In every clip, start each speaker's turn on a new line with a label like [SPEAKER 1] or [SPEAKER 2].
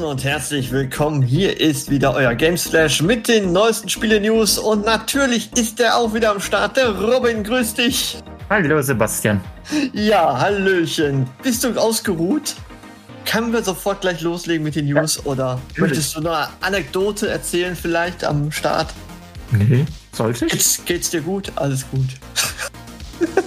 [SPEAKER 1] Draußen und herzlich willkommen. Hier ist wieder euer Gameslash mit den neuesten Spiele-News und natürlich ist er auch wieder am Start. Der Robin, grüß dich.
[SPEAKER 2] Hallo Sebastian.
[SPEAKER 1] Ja, Hallöchen. Bist du ausgeruht? Können wir sofort gleich loslegen mit den News oder
[SPEAKER 2] natürlich.
[SPEAKER 1] möchtest du noch eine Anekdote erzählen vielleicht am Start?
[SPEAKER 2] Nee, sollte ich?
[SPEAKER 1] Geht's, geht's dir gut? Alles gut.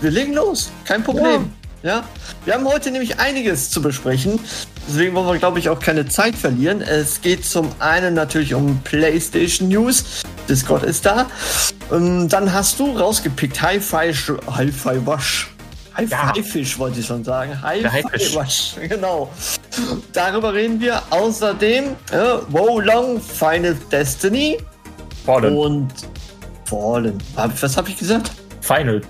[SPEAKER 1] wir legen los, kein Problem. Ja. Wir haben heute nämlich einiges zu besprechen. Deswegen wollen wir, glaube ich, auch keine Zeit verlieren. Es geht zum einen natürlich um PlayStation News. Discord ist da. Und dann hast du rausgepickt Hi-Fi Hi-Fi Wash.
[SPEAKER 2] Ja.
[SPEAKER 1] Hi-Fi-Fisch wollte ich schon sagen.
[SPEAKER 2] Haifisch.
[SPEAKER 1] Hi-Fi-Wash, genau. Darüber reden wir. Außerdem äh, Wo Long Final Destiny
[SPEAKER 2] Fallen.
[SPEAKER 1] und Fallen. Was habe ich gesagt?
[SPEAKER 2] Final.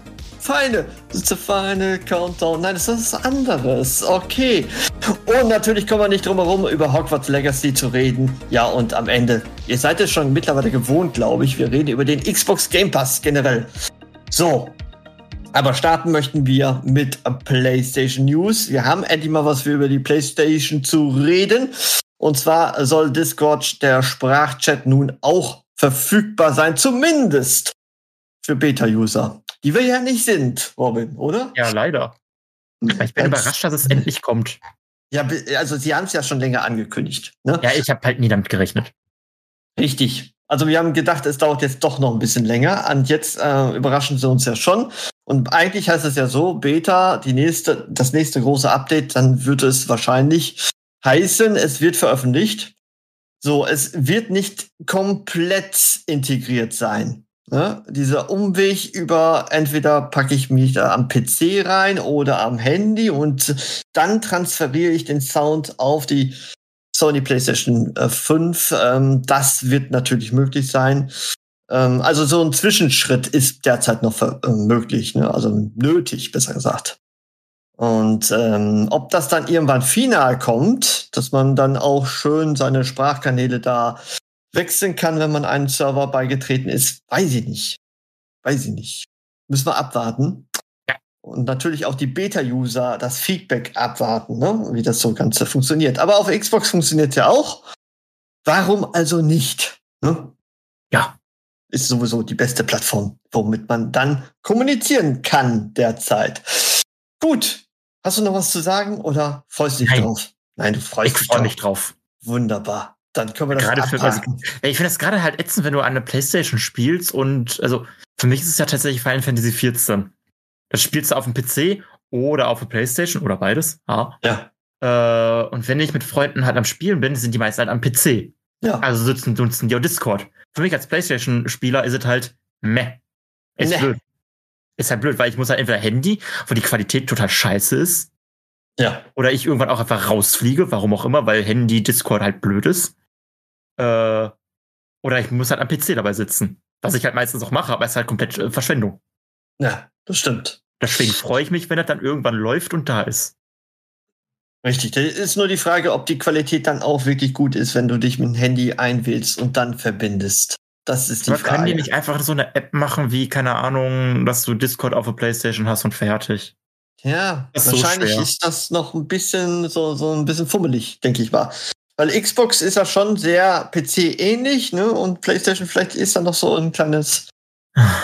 [SPEAKER 1] It's a final countdown. Nein, das ist was anderes. Okay. Und natürlich kommen wir nicht drum herum, über Hogwarts Legacy zu reden. Ja, und am Ende, ihr seid es schon mittlerweile gewohnt, glaube ich. Wir reden über den Xbox Game Pass generell. So. Aber starten möchten wir mit PlayStation News. Wir haben endlich mal was für über die PlayStation zu reden. Und zwar soll Discord, der Sprachchat, nun auch verfügbar sein. Zumindest für Beta-User. Die wir ja nicht sind, Robin, oder?
[SPEAKER 2] Ja, leider. Ich bin überrascht, dass es endlich kommt.
[SPEAKER 1] Ja, also sie haben es ja schon länger angekündigt. Ne?
[SPEAKER 2] Ja, ich habe halt nie damit gerechnet.
[SPEAKER 1] Richtig. Also wir haben gedacht, es dauert jetzt doch noch ein bisschen länger. Und jetzt äh, überraschen sie uns ja schon. Und eigentlich heißt es ja so, Beta, die nächste, das nächste große Update, dann wird es wahrscheinlich heißen, es wird veröffentlicht. So, es wird nicht komplett integriert sein. Ne? Dieser Umweg über entweder packe ich mich da am PC rein oder am Handy und dann transferiere ich den Sound auf die Sony PlayStation äh, 5. Ähm, das wird natürlich möglich sein. Ähm, also so ein Zwischenschritt ist derzeit noch äh, möglich, ne? also nötig, besser gesagt. Und ähm, ob das dann irgendwann final kommt, dass man dann auch schön seine Sprachkanäle da wechseln kann, wenn man einem Server beigetreten ist, weiß ich nicht. Weiß ich nicht. Müssen wir abwarten.
[SPEAKER 2] Ja.
[SPEAKER 1] Und natürlich auch die Beta-User das Feedback abwarten, ne? wie das so Ganze funktioniert. Aber auf Xbox funktioniert ja auch. Warum also nicht? Ne?
[SPEAKER 2] Ja.
[SPEAKER 1] Ist sowieso die beste Plattform, womit man dann kommunizieren kann derzeit. Gut. Hast du noch was zu sagen oder freust du dich
[SPEAKER 2] Nein.
[SPEAKER 1] drauf? Nein, du
[SPEAKER 2] Ich
[SPEAKER 1] freust dich
[SPEAKER 2] freue
[SPEAKER 1] drauf.
[SPEAKER 2] mich drauf.
[SPEAKER 1] Wunderbar. Dann können wir das
[SPEAKER 2] Gerade für, also, ich finde das gerade halt ätzend, wenn du an der Playstation spielst und, also, für mich ist es ja tatsächlich Final Fantasy 14. Das spielst du auf dem PC oder auf der Playstation oder beides. Ja.
[SPEAKER 1] Ja.
[SPEAKER 2] Äh, und wenn ich mit Freunden halt am Spielen bin, sind die meisten halt am PC.
[SPEAKER 1] Ja.
[SPEAKER 2] Also sitzen, nutzen die auf Discord. Für mich als Playstation-Spieler ist es halt meh. Ist
[SPEAKER 1] Meh.
[SPEAKER 2] blöd. Ist halt blöd, weil ich muss halt entweder Handy, wo die Qualität total scheiße ist,
[SPEAKER 1] ja.
[SPEAKER 2] oder ich irgendwann auch einfach rausfliege, warum auch immer, weil Handy, Discord halt blöd ist. Äh, oder ich muss halt am PC dabei sitzen. Was ich halt meistens auch mache, aber es ist halt komplett äh, Verschwendung.
[SPEAKER 1] Ja, das stimmt.
[SPEAKER 2] Deswegen freue ich mich, wenn das dann irgendwann läuft und da ist.
[SPEAKER 1] Richtig. Da ist nur die Frage, ob die Qualität dann auch wirklich gut ist, wenn du dich mit dem Handy einwählst und dann verbindest. Das ist die
[SPEAKER 2] Aber können
[SPEAKER 1] Frage.
[SPEAKER 2] die nicht einfach so eine App machen, wie, keine Ahnung, dass du Discord auf der Playstation hast und fertig?
[SPEAKER 1] Ja,
[SPEAKER 2] ist so
[SPEAKER 1] wahrscheinlich
[SPEAKER 2] schwer.
[SPEAKER 1] ist das noch ein bisschen so, so ein bisschen fummelig, denke ich mal. Weil Xbox ist ja schon sehr PC-ähnlich, ne? Und PlayStation vielleicht ist da noch so ein kleines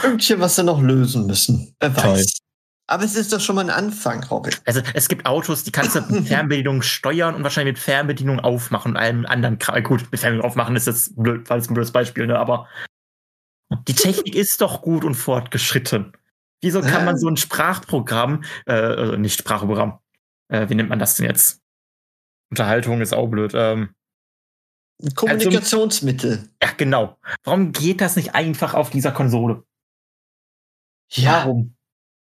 [SPEAKER 1] Pünktchen, was sie noch lösen müssen. Wer
[SPEAKER 2] Toll.
[SPEAKER 1] weiß. Aber es ist doch schon mal ein Anfang, Robin.
[SPEAKER 2] Also es gibt Autos, die kannst du mit Fernbedienung steuern und wahrscheinlich mit Fernbedienung aufmachen und allem anderen Kram. Gut, mit Fernbedienung aufmachen ist jetzt blöd, weil es ein blödes Beispiel, ne? Aber die Technik ist doch gut und fortgeschritten. Wieso kann man so ein Sprachprogramm, äh, äh, nicht Sprachprogramm, äh, wie nennt man das denn jetzt? Unterhaltung ist auch blöd. Ähm,
[SPEAKER 1] Kommunikationsmittel.
[SPEAKER 2] Ja, genau. Warum geht das nicht einfach auf dieser Konsole?
[SPEAKER 1] Ja,
[SPEAKER 2] Warum?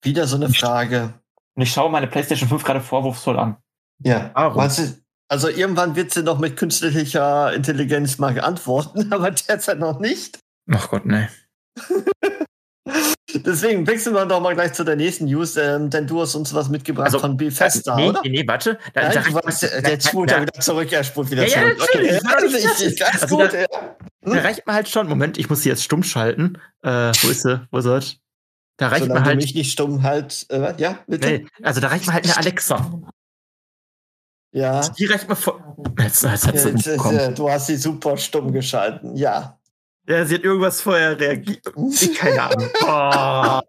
[SPEAKER 1] wieder so eine Frage.
[SPEAKER 2] Und ich schaue meine PlayStation 5 gerade vorwurfsvoll an.
[SPEAKER 1] Ja,
[SPEAKER 2] Warum?
[SPEAKER 1] du, also irgendwann wird sie noch mit künstlicher Intelligenz mal antworten, aber derzeit noch nicht.
[SPEAKER 2] Ach Gott, ne.
[SPEAKER 1] Deswegen wechseln wir doch mal gleich zu der nächsten News, ähm, denn du hast uns was mitgebracht
[SPEAKER 2] Also,
[SPEAKER 1] von Bethesda,
[SPEAKER 2] nee,
[SPEAKER 1] oder?
[SPEAKER 2] nee, nee, warte. Da,
[SPEAKER 1] Nein, du warst, der, der spult ja wieder zurück, er spult wieder
[SPEAKER 2] Ja, ja,
[SPEAKER 1] zurück.
[SPEAKER 2] natürlich,
[SPEAKER 1] okay,
[SPEAKER 2] noch
[SPEAKER 1] also ich, ich, alles
[SPEAKER 2] Also
[SPEAKER 1] gut,
[SPEAKER 2] da-
[SPEAKER 1] ja.
[SPEAKER 2] Da reicht mir halt schon. Moment, ich muss sie jetzt stumm schalten. Äh, wo ist sie? Wo ist sie? Da reicht
[SPEAKER 1] Solange du
[SPEAKER 2] halt.
[SPEAKER 1] mich nicht stumm halt, äh, ja, bitte?
[SPEAKER 2] Nee, also da reicht mir halt eine Alexa.
[SPEAKER 1] Ja.
[SPEAKER 2] Die reicht mir voll. Jetzt, jetzt sie
[SPEAKER 1] Jetzt, äh, du hast sie super stumm geschalten, ja.
[SPEAKER 2] Ja, sie hat irgendwas vorher reagiert. Ich keine Ahnung. Oh.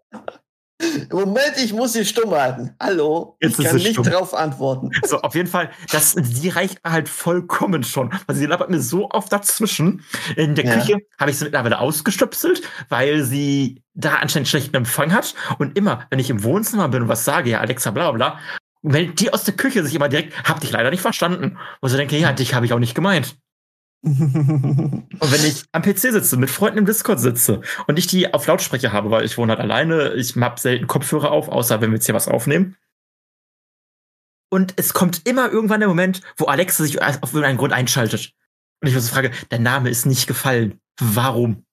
[SPEAKER 1] Moment, ich muss sie stumm halten. Hallo,
[SPEAKER 2] Jetzt
[SPEAKER 1] ich kann
[SPEAKER 2] sie
[SPEAKER 1] nicht
[SPEAKER 2] stumm.
[SPEAKER 1] drauf antworten.
[SPEAKER 2] So, auf jeden Fall, das, die reicht halt vollkommen schon. Weil sie labert mir so oft dazwischen. In der
[SPEAKER 1] Ja.
[SPEAKER 2] Küche habe ich sie mittlerweile ausgestöpselt, weil sie da anscheinend schlechten Empfang hat. Und immer, wenn ich im Wohnzimmer bin und was sage, ja, Alexa, bla bla bla, meldet die aus der Küche sich immer direkt, hab dich leider nicht verstanden. Und so denke, ja, dich habe ich auch nicht gemeint. Und wenn ich am PC sitze, mit Freunden im Discord sitze und ich die auf Lautsprecher habe, weil ich wohne halt alleine, ich hab selten Kopfhörer auf, außer wenn wir jetzt hier was aufnehmen. Und es kommt immer irgendwann der Moment, wo Alexa sich auf irgendeinen Grund einschaltet. Und ich mir so frage, der Name ist nicht gefallen. Warum?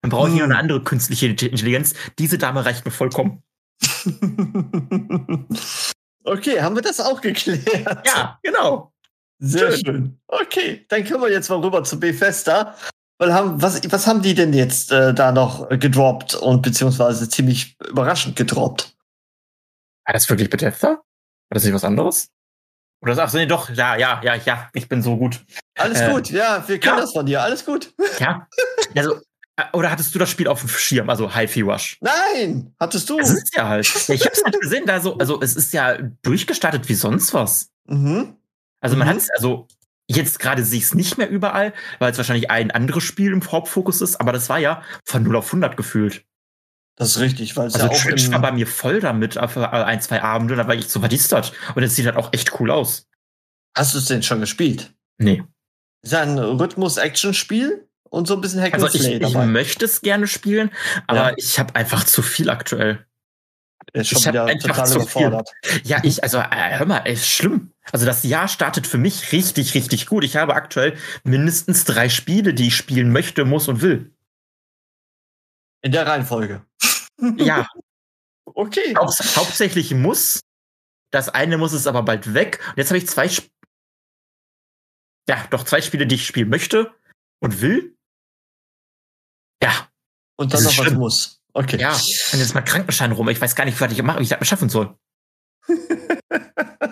[SPEAKER 2] Dann brauche ich hier
[SPEAKER 1] Hm.
[SPEAKER 2] noch eine andere künstliche Intelligenz. Diese Dame reicht mir vollkommen.
[SPEAKER 1] okay, haben wir das auch geklärt?
[SPEAKER 2] Ja, genau.
[SPEAKER 1] Sehr
[SPEAKER 2] schön.
[SPEAKER 1] schön. Okay, dann können wir jetzt mal rüber zu Bethesda. Weil haben, was, was haben die denn jetzt äh, da noch gedroppt und beziehungsweise ziemlich überraschend gedroppt?
[SPEAKER 2] War das wirklich Bethesda? War das nicht was anderes? Oder sagst du, nee, doch, ja, ja, ja, ja, ich bin so gut.
[SPEAKER 1] Alles
[SPEAKER 2] Äh,
[SPEAKER 1] gut, ja, wir kennen
[SPEAKER 2] ja.
[SPEAKER 1] das von dir, alles gut.
[SPEAKER 2] Ja. Also, äh, oder hattest du das Spiel auf dem Schirm, also Hi-Fi Rush?
[SPEAKER 1] Nein, hattest du?
[SPEAKER 2] Das ist ja halt. Ich hab's halt gesehen, da so, also es ist ja durchgestartet wie sonst was.
[SPEAKER 1] Mhm.
[SPEAKER 2] Also man
[SPEAKER 1] Mhm.
[SPEAKER 2] hat's, also jetzt gerade sehe ich es nicht mehr überall, weil es wahrscheinlich ein anderes Spiel im Hauptfokus ist, aber das war ja von 0 auf 100 gefühlt.
[SPEAKER 1] Das ist richtig, weil es
[SPEAKER 2] Also
[SPEAKER 1] ja auch
[SPEAKER 2] Twitch war bei mir voll damit auf äh, ein, zwei Abende, da war ich so, was ist das? Und es sieht halt auch echt cool aus.
[SPEAKER 1] Hast du es denn schon gespielt?
[SPEAKER 2] Nee.
[SPEAKER 1] Ist ja ein Rhythmus-Action-Spiel und so ein bisschen Hack
[SPEAKER 2] Also ich, ich möchte es gerne spielen, aber
[SPEAKER 1] Ja.
[SPEAKER 2] ich habe einfach zu viel aktuell.
[SPEAKER 1] Ist schon wieder
[SPEAKER 2] einfach
[SPEAKER 1] total
[SPEAKER 2] zu viel.
[SPEAKER 1] überfordert.
[SPEAKER 2] Ja, ich, also, äh, hör mal, ist schlimm. Also das Jahr startet für mich richtig, richtig gut. Ich habe aktuell mindestens drei Spiele, die ich spielen möchte, muss und will.
[SPEAKER 1] In der Reihenfolge.
[SPEAKER 2] Ja,
[SPEAKER 1] Okay.
[SPEAKER 2] haupt, hauptsächlich muss. Das eine muss es aber bald weg. Und jetzt habe ich zwei, Sp ja, doch zwei Spiele, die ich spielen möchte und will. Ja,
[SPEAKER 1] Und
[SPEAKER 2] Das
[SPEAKER 1] dann noch was muss. Okay.
[SPEAKER 2] ja. Und jetzt mal Krankenschein rum. Ich weiß gar nicht, was ich mache, wie ich das schaffen soll.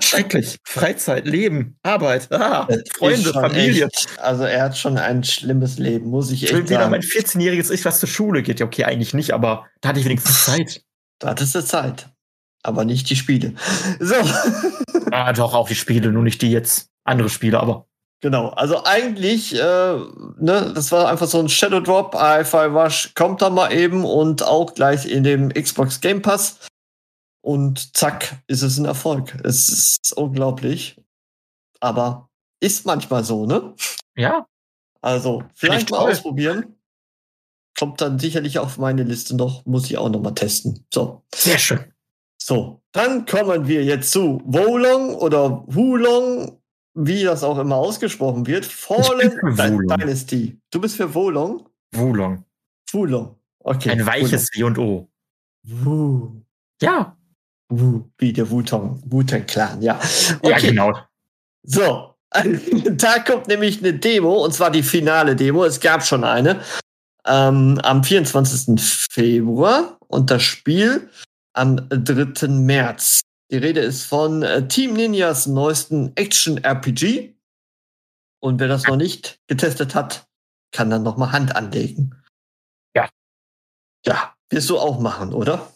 [SPEAKER 2] Schrecklich. Freizeit, Leben, Arbeit, ah, Freunde, Familie.
[SPEAKER 1] Echt, also er hat schon ein schlimmes Leben, muss ich
[SPEAKER 2] Ich will
[SPEAKER 1] echt
[SPEAKER 2] wieder
[SPEAKER 1] sagen.
[SPEAKER 2] mein 14-jähriges Ich, was zur Schule geht. Ja, okay, eigentlich nicht, aber da hatte ich wenigstens Zeit.
[SPEAKER 1] Da hattest du Zeit. Aber nicht die Spiele. So.
[SPEAKER 2] Ah, doch, auch die Spiele, nur nicht die jetzt. Andere Spiele, aber.
[SPEAKER 1] Genau. Also eigentlich, äh, ne, das war einfach so ein Shadow Drop. Hi-Fi Rush kommt da mal eben und auch gleich in dem Xbox Game Pass. Und zack, ist es ein Erfolg. Es ist unglaublich. Aber ist manchmal so, ne?
[SPEAKER 2] Ja,
[SPEAKER 1] Also, vielleicht
[SPEAKER 2] ich
[SPEAKER 1] mal ausprobieren. Kommt dann sicherlich auf meine Liste noch, muss ich auch noch mal testen. So.
[SPEAKER 2] sehr schön.
[SPEAKER 1] So, dann kommen wir jetzt zu Wolong oder Wulong, wie das auch immer ausgesprochen wird. Fallen. Dynasty. Du bist für Wolong?
[SPEAKER 2] Wulong.
[SPEAKER 1] Wulong. Okay.
[SPEAKER 2] Ein weiches W und O.
[SPEAKER 1] Wulong.
[SPEAKER 2] Ja.
[SPEAKER 1] Wu. Wu. Wie der Wutong, Wutong Clan, ja. Okay.
[SPEAKER 2] Ja, genau.
[SPEAKER 1] So, da kommt nämlich eine Demo, und zwar die finale Demo. Es gab schon eine ähm, am 24. Februar und das Spiel am 3. März. Die Rede ist von äh, Team Ninjas neuesten Action-RPG. Und wer das noch nicht getestet hat, kann dann noch mal Hand anlegen.
[SPEAKER 2] Ja.
[SPEAKER 1] Ja, wirst du auch machen, oder?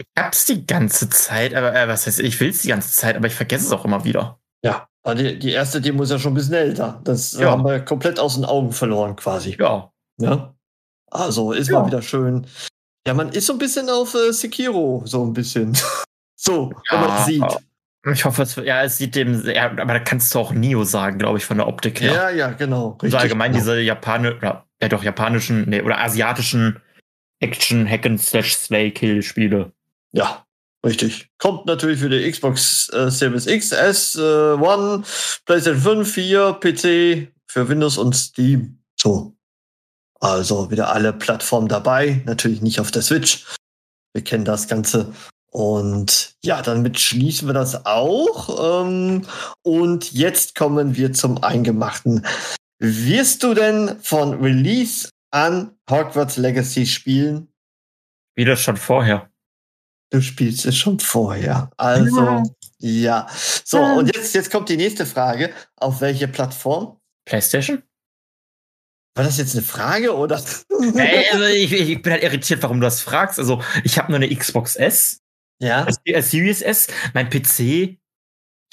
[SPEAKER 2] Ich hab's die ganze Zeit, aber äh, was heißt, ich will's die ganze Zeit, aber ich vergesse es auch immer wieder.
[SPEAKER 1] Ja. Weil die, die erste Demo ist ja schon ein bisschen älter. Das äh,
[SPEAKER 2] Ja.
[SPEAKER 1] haben wir komplett aus den Augen verloren quasi.
[SPEAKER 2] Ja.
[SPEAKER 1] Ja. Also ist
[SPEAKER 2] Ja.
[SPEAKER 1] mal wieder schön. Ja, man ist so ein bisschen auf äh, Sekiro, so ein bisschen. so, wenn man
[SPEAKER 2] Ja.
[SPEAKER 1] sieht.
[SPEAKER 2] Ich hoffe, es, ja, es sieht dem, ja, aber da kannst du auch Neo sagen, glaube ich, von der Optik her.
[SPEAKER 1] Ja, ja, genau.
[SPEAKER 2] also allgemein
[SPEAKER 1] genau.
[SPEAKER 2] diese Japane, oder, ja doch, japanischen, nee, oder asiatischen Action, Hack and Slash Slay Kill Spiele.
[SPEAKER 1] Ja, richtig. Kommt natürlich für die Xbox äh, Series X, S, äh, One, PlayStation 5, 4, PC, für Windows und Steam. So. Also wieder alle Plattformen dabei. Natürlich nicht auf der Switch. Wir kennen das Ganze. Und ja, damit schließen wir das auch. Ähm, und jetzt kommen wir zum Eingemachten. Wirst du denn von Release an Hogwarts Legacy spielen?
[SPEAKER 2] Wie das schon vorher.
[SPEAKER 1] Du spielst es schon vorher. Also, ja. So, und jetzt, jetzt kommt die nächste Frage. Auf welche Plattform?
[SPEAKER 2] PlayStation?
[SPEAKER 1] War das jetzt eine Frage oder?
[SPEAKER 2] Ey, also ich, ich bin halt irritiert, warum du das fragst. Also, ich habe nur eine Xbox S,
[SPEAKER 1] ja.
[SPEAKER 2] äh, Series S, mein PC,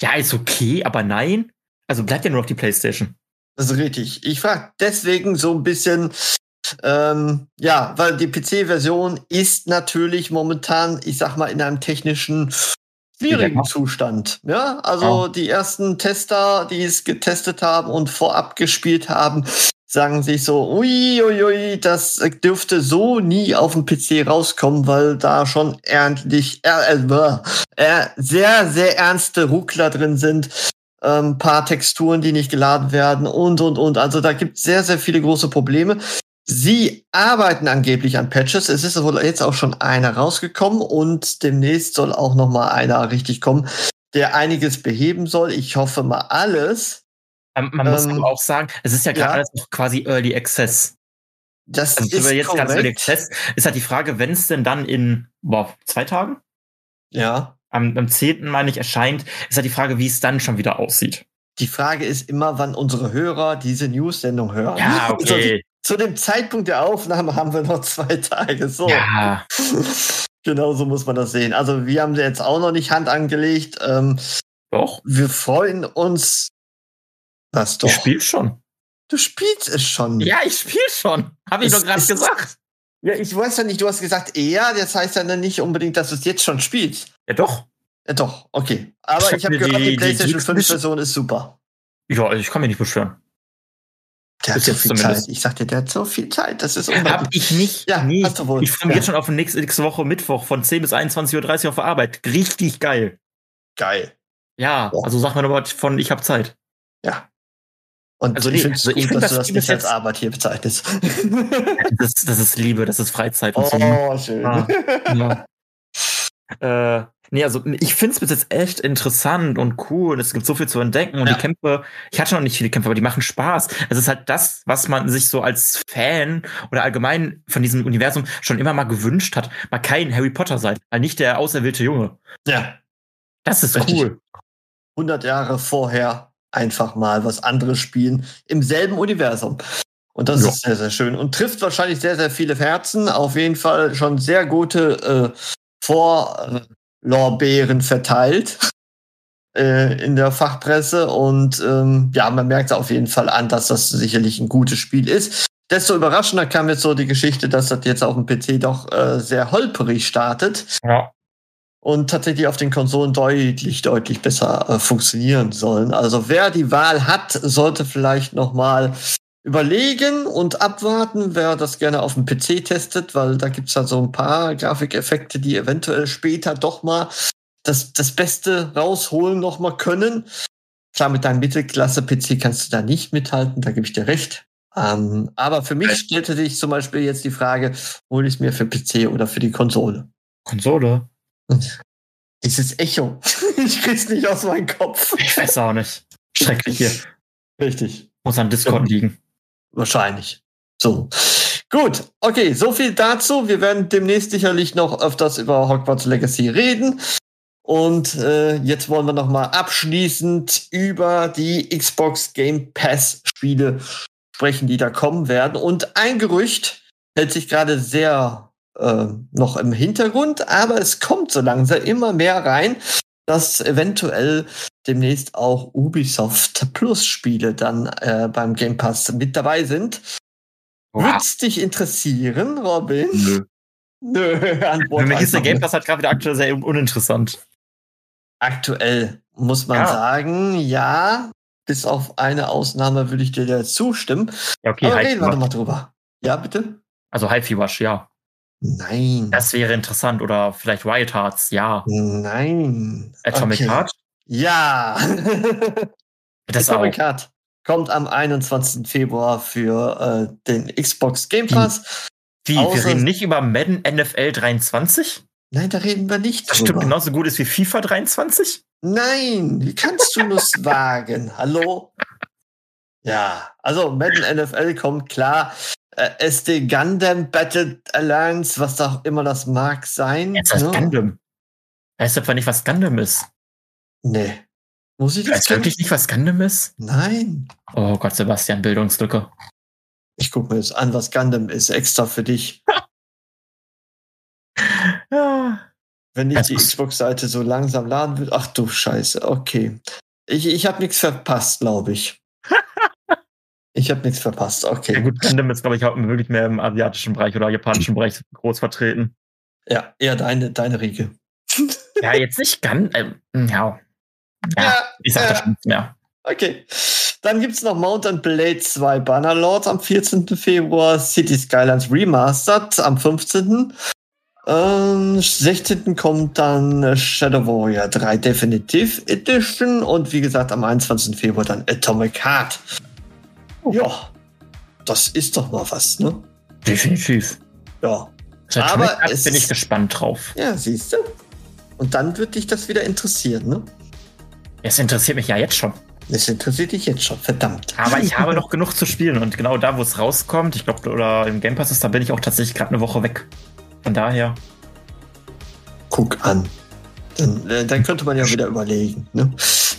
[SPEAKER 2] ja, ist okay, aber nein. Also bleibt ja nur noch die PlayStation.
[SPEAKER 1] Das ist richtig. Ich frage deswegen so ein bisschen, ähm, ja, weil die PC-Version ist natürlich momentan, ich sag mal, in einem technischen schwierigen. Zustand. Ja, also
[SPEAKER 2] Ja.
[SPEAKER 1] die ersten Tester, die es getestet haben und vorab gespielt haben, sagen sich so, ui, ui, ui, das dürfte so nie auf dem PC rauskommen, weil da schon ernstlich, äh, äh, äh, sehr, sehr ernste Ruckler drin sind. Ein paar Texturen, die nicht geladen werden und, und, und. Also da gibt es sehr, sehr viele große Probleme. Sie arbeiten angeblich an Patches. Es ist wohl jetzt auch schon einer rausgekommen und demnächst soll auch noch mal einer richtig kommen, der einiges beheben soll. Ich hoffe mal alles.
[SPEAKER 2] Ähm, Man muss
[SPEAKER 1] Ähm,
[SPEAKER 2] aber auch sagen, es ist ja gerade
[SPEAKER 1] ja.
[SPEAKER 2] alles noch quasi Early Access.
[SPEAKER 1] Das
[SPEAKER 2] Also
[SPEAKER 1] ist
[SPEAKER 2] jetzt ganz Early. Access. Ist halt die Frage, wenn es denn dann in boah, zwei Tagen,
[SPEAKER 1] Ja.
[SPEAKER 2] am, am 10. meine ich, erscheint, ist halt die Frage, wie es dann schon wieder aussieht.
[SPEAKER 1] Die Frage ist immer, wann unsere Hörer diese News-Sendung hören.
[SPEAKER 2] Ja, okay.
[SPEAKER 1] Zu, zu dem Zeitpunkt der Aufnahme haben wir noch zwei Tage. So.
[SPEAKER 2] Ja,
[SPEAKER 1] genau so muss man das sehen. Also wir haben jetzt auch noch nicht Hand angelegt. Ähm,
[SPEAKER 2] doch.
[SPEAKER 1] wir freuen uns. Das doch.
[SPEAKER 2] Ich spiel schon.
[SPEAKER 1] Du spielst es schon.
[SPEAKER 2] Ja, ich spiel schon. Habe ich
[SPEAKER 1] Es
[SPEAKER 2] doch gerade gesagt.
[SPEAKER 1] Ja, ich weiß ja nicht, du hast gesagt eher, das heißt ja dann nicht unbedingt, dass du es jetzt schon spielst.
[SPEAKER 2] Ja, doch.
[SPEAKER 1] Ja, doch, okay. Aber
[SPEAKER 2] Ich
[SPEAKER 1] ich
[SPEAKER 2] hab
[SPEAKER 1] habe gehört, die,
[SPEAKER 2] die- die
[SPEAKER 1] PlayStation
[SPEAKER 2] Deluxe
[SPEAKER 1] 5 Version ist super.
[SPEAKER 2] Ja, ich kann mich nicht beschweren.
[SPEAKER 1] Der hat so viel
[SPEAKER 2] zumindest.
[SPEAKER 1] Zeit. Ich sagte, der hat so viel Zeit. Das ist
[SPEAKER 2] Hab
[SPEAKER 1] unglaublich.
[SPEAKER 2] ich nicht.
[SPEAKER 1] Ja,
[SPEAKER 2] nee.
[SPEAKER 1] hast du wohl.
[SPEAKER 2] Ich freue mich
[SPEAKER 1] Ja.
[SPEAKER 2] jetzt schon auf nächste, nächste Woche Mittwoch von 10 bis 21.30 Uhr auf der Arbeit. Richtig geil.
[SPEAKER 1] Geil.
[SPEAKER 2] Ja,
[SPEAKER 1] Ja.
[SPEAKER 2] also sag mal nochmal von ich habe Zeit.
[SPEAKER 1] Ja. Und
[SPEAKER 2] Also
[SPEAKER 1] ich
[SPEAKER 2] nee,
[SPEAKER 1] finde es
[SPEAKER 2] also ich
[SPEAKER 1] gut,
[SPEAKER 2] find
[SPEAKER 1] dass du
[SPEAKER 2] das
[SPEAKER 1] nicht als Arbeit hier bezeichnest.
[SPEAKER 2] Das ist, das ist Liebe, das ist Freizeit und so.
[SPEAKER 1] oh, schön.
[SPEAKER 2] Ah. Ja. äh, nee, also ich finde es bis jetzt echt interessant und cool. Und es gibt so viel zu entdecken. Und
[SPEAKER 1] Ja.
[SPEAKER 2] die Kämpfe, ich hatte noch nicht viele Kämpfe, aber die machen Spaß. Es ist halt das, was man sich so als Fan oder allgemein von diesem Universum schon immer mal gewünscht hat. Mal kein Harry Potter sein, mal nicht der auserwählte Junge.
[SPEAKER 1] Ja,
[SPEAKER 2] Das ist
[SPEAKER 1] Richtig.
[SPEAKER 2] cool.
[SPEAKER 1] 100 Jahre vorher einfach mal was anderes spielen im selben Universum. Und das
[SPEAKER 2] Ja.
[SPEAKER 1] ist sehr, sehr schön und trifft wahrscheinlich sehr, sehr viele Herzen. Auf jeden Fall schon sehr gute äh, Vorlorbeeren verteilt äh, in der Fachpresse. Und ähm, ja, man merkt auf jeden Fall an, dass das sicherlich ein gutes Spiel ist. Desto überraschender kam jetzt so die Geschichte, dass das jetzt auf dem PC doch äh, sehr holperig startet
[SPEAKER 2] Ja.
[SPEAKER 1] Und tatsächlich auf den Konsolen deutlich, deutlich besser äh, funktionieren sollen. Also wer die Wahl hat, sollte vielleicht noch mal überlegen und abwarten, wer das gerne auf dem PC testet, weil da gibt's ja so ein paar Grafikeffekte, die eventuell später doch mal das, das Beste rausholen noch mal können. Klar, mit deinem Mittelklasse-PC kannst du da nicht mithalten, da gebe ich dir recht. Ähm, aber für mich stellte sich zum Beispiel jetzt die Frage, hole ich es mir für PC oder für die Konsole?
[SPEAKER 2] Konsole.
[SPEAKER 1] Dieses Echo. Ich krieg's nicht aus meinem Kopf.
[SPEAKER 2] Ich weiß auch nicht. Schrecklich hier.
[SPEAKER 1] Richtig.
[SPEAKER 2] Muss an Discord liegen.
[SPEAKER 1] Wahrscheinlich. So. Gut. Okay, so viel dazu. Wir werden demnächst sicherlich noch öfters über Hogwarts Legacy reden. Und äh, jetzt wollen wir noch mal abschließend über die Xbox Game Pass Spiele sprechen, die da kommen werden. Und ein Gerücht hält sich gerade sehr äh, noch im Hintergrund, aber es kommt so langsam immer mehr rein, dass eventuell demnächst auch Ubisoft Plus Spiele dann äh, beim Game Pass mit dabei sind. Wird's dich interessieren, Robin?
[SPEAKER 2] Nö.
[SPEAKER 1] Nö, Antwort
[SPEAKER 2] Für mich ist der Game. Pass halt gerade wieder aktuell sehr uninteressant.
[SPEAKER 1] aktuell muss man
[SPEAKER 2] Ja.
[SPEAKER 1] sagen, ja, bis auf eine Ausnahme würde ich dir da zustimmen.
[SPEAKER 2] Ja, okay,
[SPEAKER 1] Aber reden wir doch mal drüber. Ja, bitte?
[SPEAKER 2] Also High Wash, ja.
[SPEAKER 1] Nein.
[SPEAKER 2] Das wäre interessant. Oder vielleicht Wild Hearts, ja.
[SPEAKER 1] Nein.
[SPEAKER 2] Atomic
[SPEAKER 1] Okay.
[SPEAKER 2] Heart?
[SPEAKER 1] Ja.
[SPEAKER 2] Das auch.
[SPEAKER 1] Atomic Heart kommt am 21. Februar für äh, den Xbox Game Pass.
[SPEAKER 2] Wie, wir reden nicht über Madden NFL 23?
[SPEAKER 1] Nein, da reden wir nicht
[SPEAKER 2] Das
[SPEAKER 1] drüber.
[SPEAKER 2] stimmt genauso gut ist wie FIFA 23?
[SPEAKER 1] Nein, wie kannst du das wagen? Hallo? Ja, also Madden NFL kommt klar. Äh, SD Gundam Battle Alliance, was auch immer das mag sein.
[SPEAKER 2] Jetzt heißt
[SPEAKER 1] ne?
[SPEAKER 2] Gundam. Weißt du etwa nicht, was Gundam ist?
[SPEAKER 1] Nee. Muss ich das
[SPEAKER 2] Weißt du wirklich nicht, was Gundam ist?
[SPEAKER 1] Nein.
[SPEAKER 2] Oh Gott, Sebastian, Bildungslücke.
[SPEAKER 1] Ich guck mir jetzt an, was Gundam ist, extra für dich.
[SPEAKER 2] Ja.
[SPEAKER 1] Wenn
[SPEAKER 2] Das
[SPEAKER 1] die Xbox-Seite so langsam laden wird. Ach du Scheiße, okay. Ich, ich habe nichts verpasst, glaube ich. ich habe nichts verpasst,
[SPEAKER 2] ja
[SPEAKER 1] okay.
[SPEAKER 2] gut, Gundam ist, glaube ich, auch wirklich mehr im asiatischen Bereich oder japanischen Bereich groß vertreten.
[SPEAKER 1] Ja, eher deine, deine Riege.
[SPEAKER 2] Ja, jetzt nicht ganz. Ähm, ja. ja. Ich sag das
[SPEAKER 1] ja.
[SPEAKER 2] nichts mehr.
[SPEAKER 1] Okay. Dann gibt's noch Mountain Blade 2 Bannerlord am 14. Februar, City Skylines Remastered am 15. Ähm, 16. kommt dann äh, Shadow Warrior 3 Definitive Edition und wie gesagt am 21. Februar dann Atomic Heart. Ja, das ist doch mal was, ne?
[SPEAKER 2] Definitiv.
[SPEAKER 1] Ja.
[SPEAKER 2] Seit
[SPEAKER 1] Aber
[SPEAKER 2] Heart
[SPEAKER 1] es-
[SPEAKER 2] bin ich gespannt drauf.
[SPEAKER 1] Ja, siehst du. Und dann wird dich das wieder interessieren, ne?
[SPEAKER 2] Es interessiert mich ja jetzt schon.
[SPEAKER 1] Das interessiert dich jetzt schon, verdammt.
[SPEAKER 2] Aber ich habe noch genug zu spielen und genau da, wo es rauskommt, ich glaube, oder im Game Pass ist, da bin ich auch tatsächlich gerade eine Woche weg. Von daher.
[SPEAKER 1] guck an. Dann, äh, dann könnte man ja wieder überlegen, ne?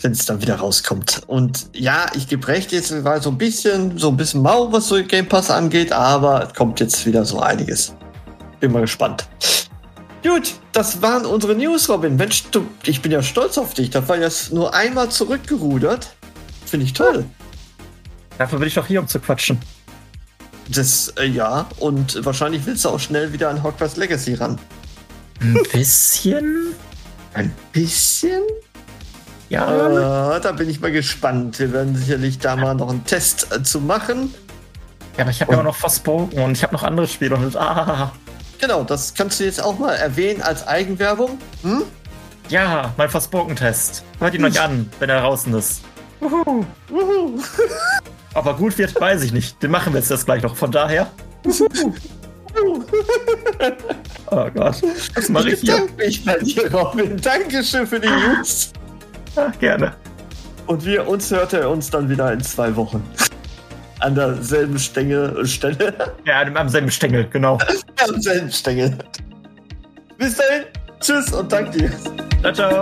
[SPEAKER 1] Wenn es dann wieder rauskommt. Und ja, ich gebe recht, jetzt war so ein bisschen, so ein bisschen mau, was so Game Pass angeht, aber es kommt jetzt wieder so einiges. Bin mal gespannt. Gut, das waren unsere News, Robin. Mensch, du, ich bin ja stolz auf dich. Da war jetzt nur einmal zurückgerudert. Finde ich toll.
[SPEAKER 2] Dafür bin ich doch hier, um zu quatschen.
[SPEAKER 1] Das, äh, ja, und wahrscheinlich willst du auch schnell wieder an Hogwarts Legacy ran.
[SPEAKER 2] Ein bisschen?
[SPEAKER 1] Ein bisschen?
[SPEAKER 2] Ja.
[SPEAKER 1] Äh, da bin ich mal gespannt. Wir werden sicherlich da mal noch einen Test äh, zu machen.
[SPEAKER 2] Ja, aber ich habe ja auch noch Forspoken und ich habe noch andere Spiele und ah,
[SPEAKER 1] Genau, das kannst du jetzt auch mal erwähnen als Eigenwerbung. Hm?
[SPEAKER 2] ja, mein Forspoken-Test. Hört ihn euch an, wenn er draußen ist.
[SPEAKER 1] Uhu.
[SPEAKER 2] Ob er gut wird, weiß ich nicht. Den machen wir jetzt das gleich noch. Von daher. Oh Gott, was mache ich
[SPEAKER 1] Ich
[SPEAKER 2] hier?
[SPEAKER 1] mich bei dir, Robin. Dankeschön für die News.
[SPEAKER 2] Ah, gerne.
[SPEAKER 1] Und wir uns hört er uns dann wieder in zwei Wochen. An derselben Stänge, Stelle.
[SPEAKER 2] Ja, am selben Stängel, genau.
[SPEAKER 1] Am selben Stängel. Bis dahin. Tschüss und danke dir.
[SPEAKER 2] Ciao, ciao.